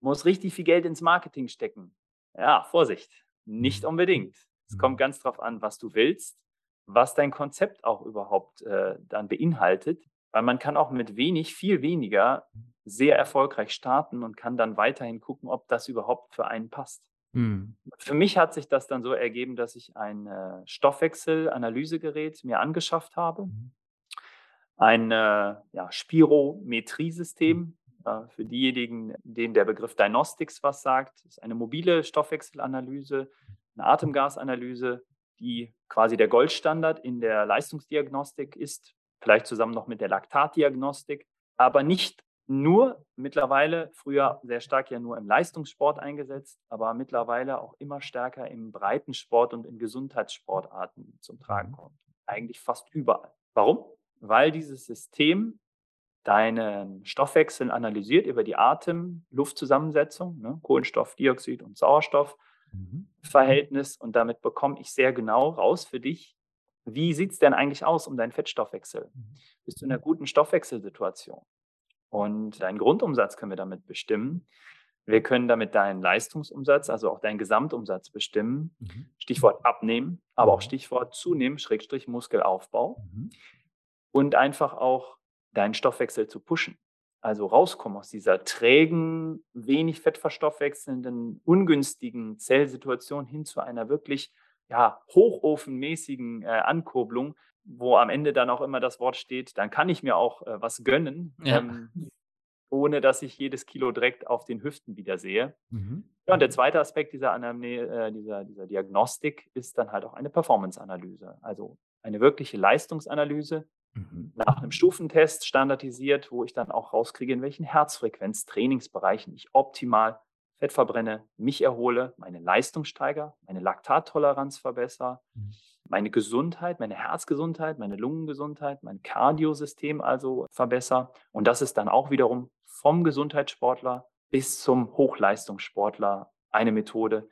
muss richtig viel Geld ins Marketing stecken. Ja, Vorsicht, nicht mhm. unbedingt. Es kommt mhm. ganz drauf an, was du willst, was dein Konzept auch überhaupt äh, dann beinhaltet, weil man kann auch mit wenig, viel weniger sehr erfolgreich starten und kann dann weiterhin gucken, ob das überhaupt für einen passt. Mhm. Für mich hat sich das dann so ergeben, dass ich ein äh, Stoffwechselanalysegerät mir angeschafft habe. Ein äh, ja, Spirometriesystem. Äh, für diejenigen, denen der Begriff Diagnostics was sagt, ist eine mobile Stoffwechselanalyse, eine Atemgasanalyse, die quasi der Goldstandard in der Leistungsdiagnostik ist, vielleicht zusammen noch mit der Laktatdiagnostik, aber nicht nur mittlerweile, früher sehr stark ja nur im Leistungssport eingesetzt, aber mittlerweile auch immer stärker im Breitensport und in Gesundheitssportarten zum Tragen mhm. kommt. Eigentlich fast überall. Warum? Weil dieses System deinen Stoffwechsel analysiert über die Atem-Luftzusammensetzung, ne, Kohlenstoffdioxid und Sauerstoffverhältnis. Mhm. Und damit bekomme ich sehr genau raus für dich, wie sieht es denn eigentlich aus um deinen Fettstoffwechsel? Mhm. Bist du in einer guten Stoffwechselsituation? Und deinen Grundumsatz können wir damit bestimmen. Wir können damit deinen Leistungsumsatz, also auch deinen Gesamtumsatz bestimmen. Mhm. Stichwort abnehmen, aber auch mhm. Stichwort zunehmen, Schrägstrich Muskelaufbau. Mhm. Und einfach auch deinen Stoffwechsel zu pushen. Also rauskommen aus dieser trägen, wenig fettverstoffwechselnden, ungünstigen Zellsituation hin zu einer wirklich ja, hochofenmäßigen äh, Ankurbelung, wo am Ende dann auch immer das Wort steht, dann kann ich mir auch äh, was gönnen, ja. ähm, ohne dass ich jedes Kilo direkt auf den Hüften wieder sehe. Mhm. Ja, und der zweite Aspekt dieser, Anamne äh, dieser, dieser Diagnostik ist dann halt auch eine Performance-Analyse, also eine wirkliche Leistungsanalyse mhm. nach einem Stufentest standardisiert, wo ich dann auch rauskriege, in welchen Herzfrequenz-Trainingsbereichen ich optimal Fett verbrenne, mich erhole, meine Leistung steigere, meine Laktattoleranz verbessere, mhm. meine Gesundheit, meine Herzgesundheit, meine Lungengesundheit, mein Kardiosystem also verbessere. Und das ist dann auch wiederum vom Gesundheitssportler bis zum Hochleistungssportler eine Methode,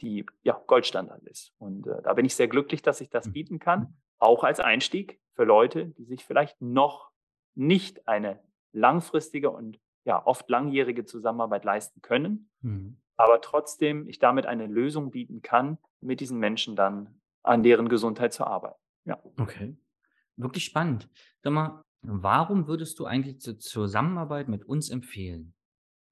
die ja Goldstandard ist. Und äh, da bin ich sehr glücklich, dass ich das mhm. bieten kann, auch als Einstieg für Leute, die sich vielleicht noch nicht eine langfristige und ja oft langjährige Zusammenarbeit leisten können, mhm. aber trotzdem ich damit eine Lösung bieten kann, mit diesen Menschen dann an deren Gesundheit zu arbeiten. Ja. Okay. Wirklich spannend. Sag mal, warum würdest du eigentlich zur Zusammenarbeit mit uns empfehlen?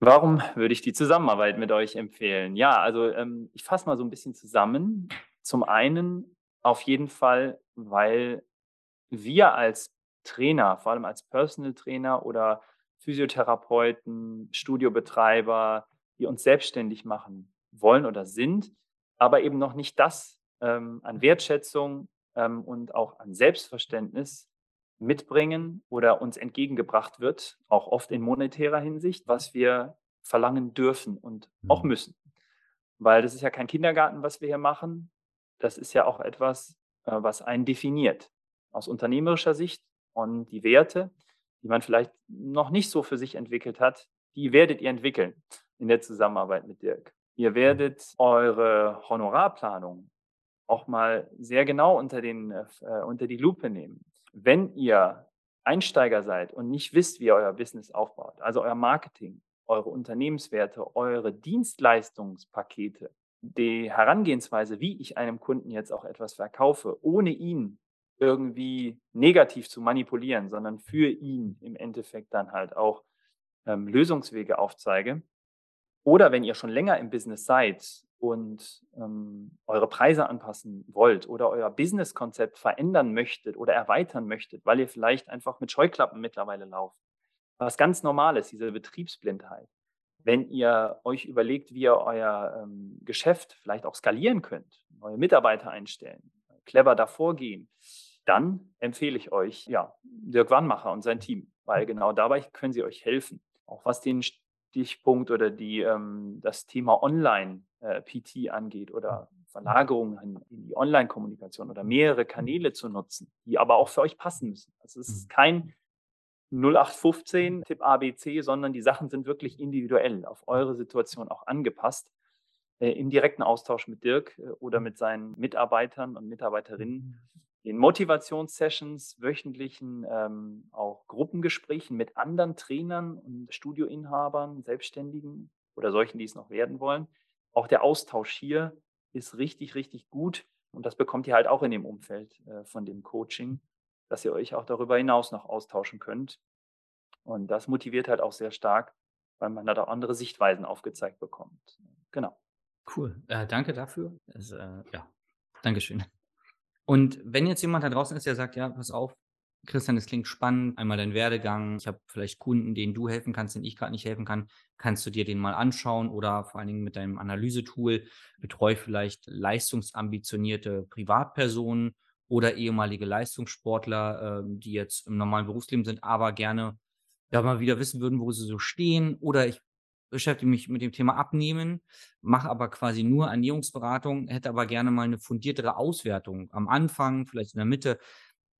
Warum würde ich die Zusammenarbeit mit euch empfehlen? Ja, also ähm, ich fasse mal so ein bisschen zusammen. Zum einen auf jeden Fall, weil wir als Trainer, vor allem als Personal Trainer oder Physiotherapeuten, Studiobetreiber, die uns selbstständig machen wollen oder sind, aber eben noch nicht das ähm, an Wertschätzung ähm, und auch an Selbstverständnis mitbringen oder uns entgegengebracht wird, auch oft in monetärer Hinsicht, was wir verlangen dürfen und auch mhm. müssen. Weil das ist ja kein Kindergarten, was wir hier machen. Das ist ja auch etwas, äh, was einen definiert aus unternehmerischer Sicht und die Werte, die man vielleicht noch nicht so für sich entwickelt hat, die werdet ihr entwickeln in der Zusammenarbeit mit Dirk. Ihr werdet eure Honorarplanung auch mal sehr genau unter, den, äh, unter die Lupe nehmen. Wenn ihr Einsteiger seid und nicht wisst, wie ihr euer Business aufbaut, also euer Marketing, eure Unternehmenswerte, eure Dienstleistungspakete, die Herangehensweise, wie ich einem Kunden jetzt auch etwas verkaufe, ohne ihn irgendwie negativ zu manipulieren, sondern für ihn im Endeffekt dann halt auch ähm, Lösungswege aufzeige. Oder wenn ihr schon länger im Business seid und ähm, eure Preise anpassen wollt oder euer Businesskonzept verändern möchtet oder erweitern möchtet, weil ihr vielleicht einfach mit Scheuklappen mittlerweile lauft, was ganz normal ist, diese Betriebsblindheit. Wenn ihr euch überlegt, wie ihr euer ähm, Geschäft vielleicht auch skalieren könnt, neue Mitarbeiter einstellen, clever davor gehen, dann empfehle ich euch, ja, Dirk Wannmacher und sein Team, weil genau dabei können sie euch helfen. Auch was den Stichpunkt oder die, ähm, das Thema Online-PT äh, angeht oder Verlagerungen in die Online-Kommunikation oder mehrere Kanäle zu nutzen, die aber auch für euch passen müssen. Also es ist mhm. kein 0815 Tipp ABC, sondern die Sachen sind wirklich individuell auf eure Situation auch angepasst. Äh, Im direkten Austausch mit Dirk äh, oder mit seinen Mitarbeitern und Mitarbeiterinnen mhm in Motivationssessions, wöchentlichen ähm, auch Gruppengesprächen mit anderen Trainern und Studioinhabern, Selbstständigen oder solchen, die es noch werden wollen. Auch der Austausch hier ist richtig, richtig gut. Und das bekommt ihr halt auch in dem Umfeld äh, von dem Coaching, dass ihr euch auch darüber hinaus noch austauschen könnt. Und das motiviert halt auch sehr stark, weil man da auch andere Sichtweisen aufgezeigt bekommt. Genau. Cool. Äh, danke dafür. Das, äh, ja, Dankeschön. Und wenn jetzt jemand da draußen ist, der sagt, ja, pass auf, Christian, das klingt spannend, einmal dein Werdegang, ich habe vielleicht Kunden, denen du helfen kannst, denen ich gerade nicht helfen kann, kannst du dir den mal anschauen oder vor allen Dingen mit deinem Analysetool betreu vielleicht leistungsambitionierte Privatpersonen oder ehemalige Leistungssportler, äh, die jetzt im normalen Berufsleben sind, aber gerne ja mal wieder wissen würden, wo sie so stehen. Oder ich beschäftige mich mit dem Thema Abnehmen, mache aber quasi nur Ernährungsberatung, hätte aber gerne mal eine fundiertere Auswertung am Anfang, vielleicht in der Mitte.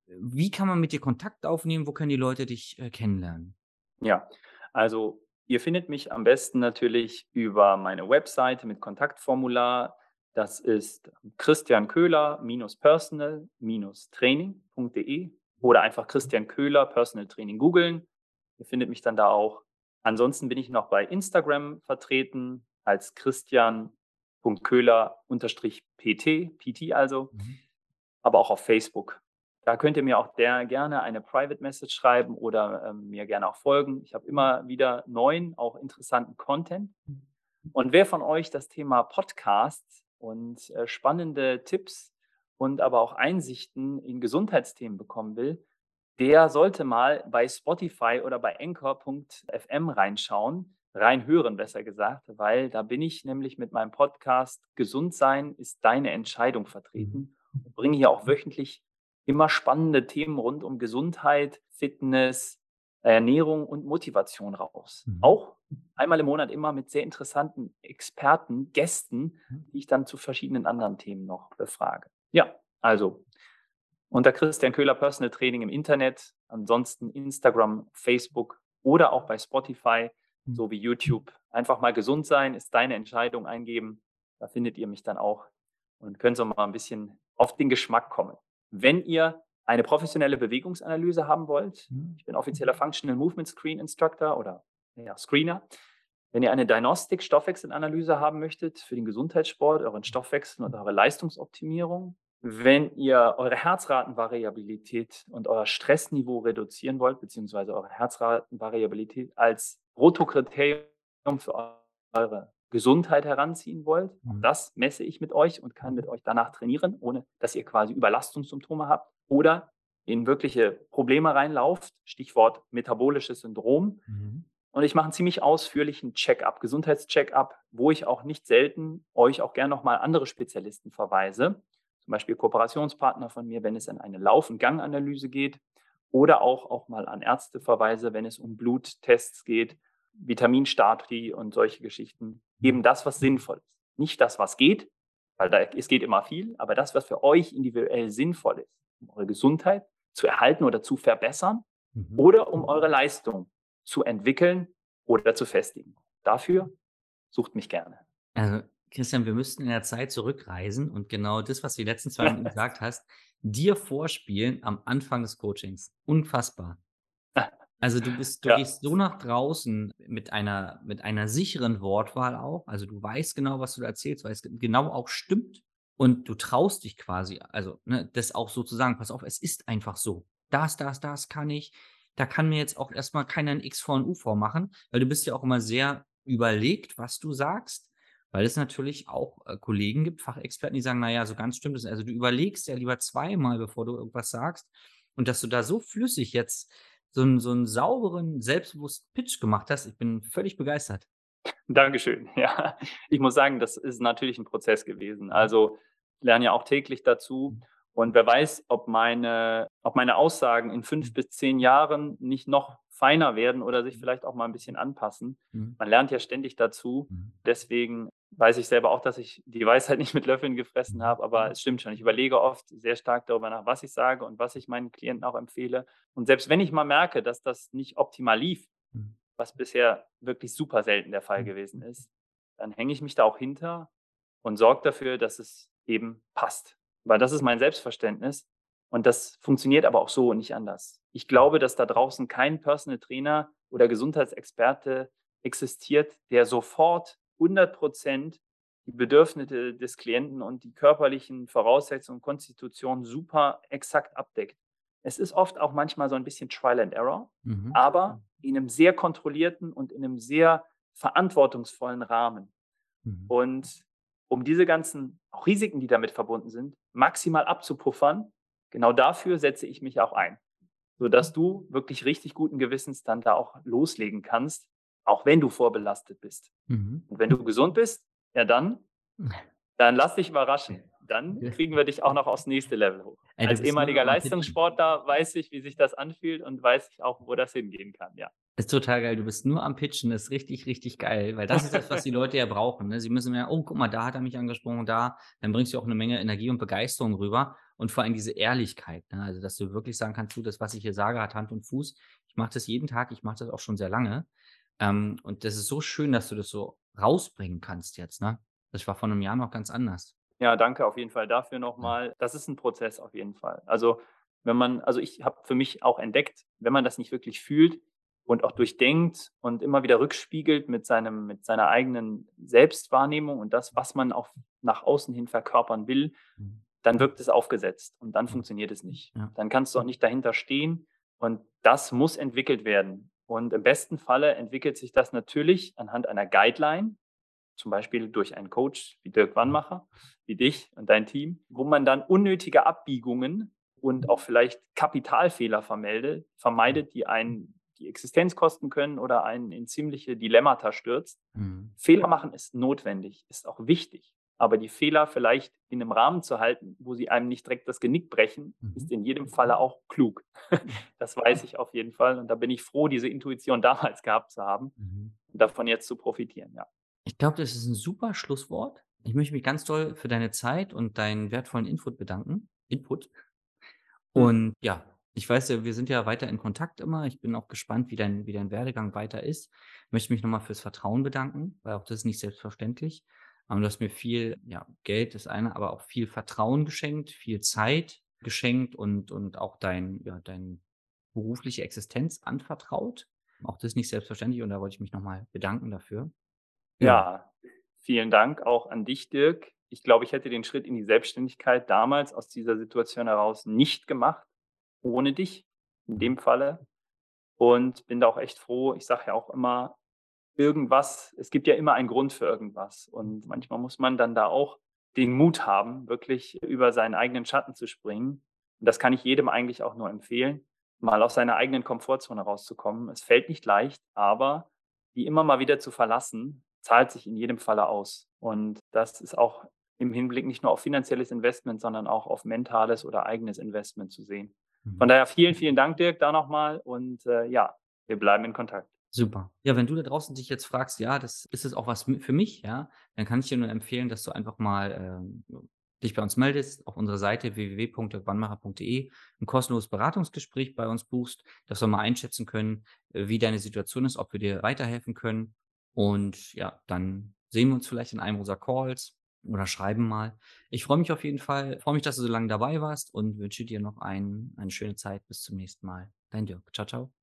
Wie kann man mit dir Kontakt aufnehmen? Wo können die Leute dich äh, kennenlernen? Ja, also ihr findet mich am besten natürlich über meine Webseite mit Kontaktformular. Das ist Christian Köhler-personal-training.de oder einfach Christian Köhler Personal Training googeln. Ihr findet mich dann da auch. Ansonsten bin ich noch bei Instagram vertreten als Christian.köhler-pt, PT also, mhm. aber auch auf Facebook. Da könnt ihr mir auch der, gerne eine Private Message schreiben oder ähm, mir gerne auch folgen. Ich habe immer wieder neuen, auch interessanten Content. Und wer von euch das Thema Podcast und äh, spannende Tipps und aber auch Einsichten in Gesundheitsthemen bekommen will, der sollte mal bei Spotify oder bei Anchor.fm reinschauen, reinhören besser gesagt, weil da bin ich nämlich mit meinem Podcast Gesund sein ist deine Entscheidung vertreten und mhm. bringe hier auch wöchentlich immer spannende Themen rund um Gesundheit, Fitness, Ernährung und Motivation raus. Mhm. Auch einmal im Monat immer mit sehr interessanten Experten, Gästen, mhm. die ich dann zu verschiedenen anderen Themen noch befrage. Ja, also unter Christian Köhler Personal Training im Internet, ansonsten Instagram, Facebook oder auch bei Spotify mhm. sowie YouTube. Einfach mal gesund sein, ist deine Entscheidung eingeben. Da findet ihr mich dann auch und könnt so mal ein bisschen auf den Geschmack kommen. Wenn ihr eine professionelle Bewegungsanalyse haben wollt, mhm. ich bin offizieller Functional Movement Screen Instructor oder ja, Screener. Wenn ihr eine Diagnostik-Stoffwechselanalyse haben möchtet für den Gesundheitssport, euren Stoffwechsel und eure Leistungsoptimierung, wenn ihr eure Herzratenvariabilität und euer Stressniveau reduzieren wollt, beziehungsweise eure Herzratenvariabilität als Bruttokriterium für eure Gesundheit heranziehen wollt, mhm. das messe ich mit euch und kann mit euch danach trainieren, ohne dass ihr quasi Überlastungssymptome habt oder in wirkliche Probleme reinlauft, Stichwort metabolisches Syndrom. Mhm. Und ich mache einen ziemlich ausführlichen Check-up, Gesundheitscheck-up, wo ich auch nicht selten euch auch gerne nochmal andere Spezialisten verweise, zum Beispiel Kooperationspartner von mir, wenn es an eine Lauf- und Ganganalyse geht oder auch, auch mal an Ärzte verweise, wenn es um Bluttests geht, Vitaminstati und solche Geschichten. Eben das, was sinnvoll ist. Nicht das, was geht, weil da, es geht immer viel, aber das, was für euch individuell sinnvoll ist, um eure Gesundheit zu erhalten oder zu verbessern mhm. oder um eure Leistung zu entwickeln oder zu festigen. Dafür sucht mich gerne. Also Christian, wir müssten in der Zeit zurückreisen und genau das, was du die letzten zwei Minuten gesagt hast, dir vorspielen am Anfang des Coachings. Unfassbar. Also du bist, du ja. gehst so nach draußen mit einer, mit einer sicheren Wortwahl auch. Also du weißt genau, was du da erzählst, weil es genau auch stimmt. Und du traust dich quasi, also ne, das auch so zu sagen, pass auf, es ist einfach so. Das, das, das kann ich. Da kann mir jetzt auch erstmal keiner ein X vor ein U vormachen, weil du bist ja auch immer sehr überlegt, was du sagst. Weil es natürlich auch äh, Kollegen gibt, Fachexperten, die sagen, naja, so ganz stimmt es. Also du überlegst ja lieber zweimal, bevor du irgendwas sagst. Und dass du da so flüssig jetzt so einen, so einen sauberen, selbstbewussten Pitch gemacht hast, ich bin völlig begeistert. Dankeschön. Ja, ich muss sagen, das ist natürlich ein Prozess gewesen. Also ich lerne ja auch täglich dazu. Mhm. Und wer weiß, ob meine, ob meine Aussagen in fünf mhm. bis zehn Jahren nicht noch feiner werden oder sich mhm. vielleicht auch mal ein bisschen anpassen. Man lernt ja ständig dazu. Deswegen weiß ich selber auch, dass ich die Weisheit nicht mit Löffeln gefressen habe, aber es stimmt schon. Ich überlege oft sehr stark darüber nach, was ich sage und was ich meinen Klienten auch empfehle. Und selbst wenn ich mal merke, dass das nicht optimal lief, was bisher wirklich super selten der Fall gewesen ist, dann hänge ich mich da auch hinter und sorge dafür, dass es eben passt. Weil das ist mein Selbstverständnis und das funktioniert aber auch so und nicht anders. Ich glaube, dass da draußen kein Personal Trainer oder Gesundheitsexperte existiert, der sofort 100 Prozent die Bedürfnisse des Klienten und die körperlichen Voraussetzungen und Konstitutionen super exakt abdeckt. Es ist oft auch manchmal so ein bisschen Trial and Error, mhm. aber in einem sehr kontrollierten und in einem sehr verantwortungsvollen Rahmen. Mhm. Und um diese ganzen auch Risiken, die damit verbunden sind, maximal abzupuffern, genau dafür setze ich mich auch ein, sodass du wirklich richtig guten Gewissens dann da auch loslegen kannst, auch wenn du vorbelastet bist. Mhm. Und wenn du gesund bist, ja dann, dann lass dich überraschen dann kriegen wir dich auch noch aufs nächste Level hoch. Ey, Als ehemaliger Leistungssportler weiß ich, wie sich das anfühlt und weiß ich auch, wo das hingehen kann, ja. Das ist total geil. Du bist nur am Pitchen. Das ist richtig, richtig geil. Weil das ist das, was die Leute ja brauchen. Ne? Sie müssen ja, oh, guck mal, da hat er mich angesprochen, da. Dann bringst du auch eine Menge Energie und Begeisterung rüber. Und vor allem diese Ehrlichkeit. Ne? Also, dass du wirklich sagen kannst, du, das, was ich hier sage, hat Hand und Fuß. Ich mache das jeden Tag. Ich mache das auch schon sehr lange. Ähm, und das ist so schön, dass du das so rausbringen kannst jetzt. Ne? Das war vor einem Jahr noch ganz anders. Ja, danke auf jeden Fall dafür nochmal. Das ist ein Prozess auf jeden Fall. Also wenn man, also ich habe für mich auch entdeckt, wenn man das nicht wirklich fühlt und auch durchdenkt und immer wieder rückspiegelt mit seinem, mit seiner eigenen Selbstwahrnehmung und das, was man auch nach außen hin verkörpern will, mhm. dann wirkt es aufgesetzt und dann funktioniert es nicht. Ja. Dann kannst du auch nicht dahinter stehen und das muss entwickelt werden. Und im besten Falle entwickelt sich das natürlich anhand einer Guideline, zum Beispiel durch einen Coach wie Dirk Wannmacher, wie dich und dein Team, wo man dann unnötige Abbiegungen und auch vielleicht Kapitalfehler vermeldet, vermeidet, die einen die Existenz kosten können oder einen in ziemliche Dilemmata stürzt. Mhm. Fehler machen ist notwendig, ist auch wichtig. Aber die Fehler vielleicht in einem Rahmen zu halten, wo sie einem nicht direkt das Genick brechen, mhm. ist in jedem Falle auch klug. das weiß ich auf jeden Fall. Und da bin ich froh, diese Intuition damals gehabt zu haben mhm. und davon jetzt zu profitieren. Ja. Ich glaube, das ist ein super Schlusswort. Ich möchte mich ganz toll für deine Zeit und deinen wertvollen Input bedanken. Input. Mhm. Und ja, ich weiß ja, wir sind ja weiter in Kontakt immer. Ich bin auch gespannt, wie dein, wie dein Werdegang weiter ist. Ich möchte mich nochmal fürs Vertrauen bedanken, weil auch das ist nicht selbstverständlich. Aber du hast mir viel, ja, Geld ist eine, aber auch viel Vertrauen geschenkt, viel Zeit geschenkt und, und auch dein, ja, deine berufliche Existenz anvertraut. Auch das ist nicht selbstverständlich und da wollte ich mich nochmal bedanken dafür. Ja, vielen Dank auch an dich, Dirk. Ich glaube, ich hätte den Schritt in die Selbstständigkeit damals aus dieser Situation heraus nicht gemacht, ohne dich in dem Falle. Und bin da auch echt froh. Ich sage ja auch immer, irgendwas, es gibt ja immer einen Grund für irgendwas. Und manchmal muss man dann da auch den Mut haben, wirklich über seinen eigenen Schatten zu springen. Und das kann ich jedem eigentlich auch nur empfehlen, mal aus seiner eigenen Komfortzone rauszukommen. Es fällt nicht leicht, aber die immer mal wieder zu verlassen, zahlt sich in jedem Falle aus. Und das ist auch im Hinblick nicht nur auf finanzielles Investment, sondern auch auf mentales oder eigenes Investment zu sehen. Mhm. Von daher vielen, vielen Dank, Dirk, da nochmal. Und äh, ja, wir bleiben in Kontakt. Super. Ja, wenn du da draußen dich jetzt fragst, ja, das ist es auch was für mich, ja, dann kann ich dir nur empfehlen, dass du einfach mal ähm, dich bei uns meldest, auf unserer Seite www.wannmacher.de, ein kostenloses Beratungsgespräch bei uns buchst, dass wir mal einschätzen können, äh, wie deine Situation ist, ob wir dir weiterhelfen können und ja, dann sehen wir uns vielleicht in einem unserer Calls oder schreiben mal. Ich freue mich auf jeden Fall, freue mich, dass du so lange dabei warst und wünsche dir noch ein, eine schöne Zeit. Bis zum nächsten Mal. Dein Dirk. Ciao, ciao.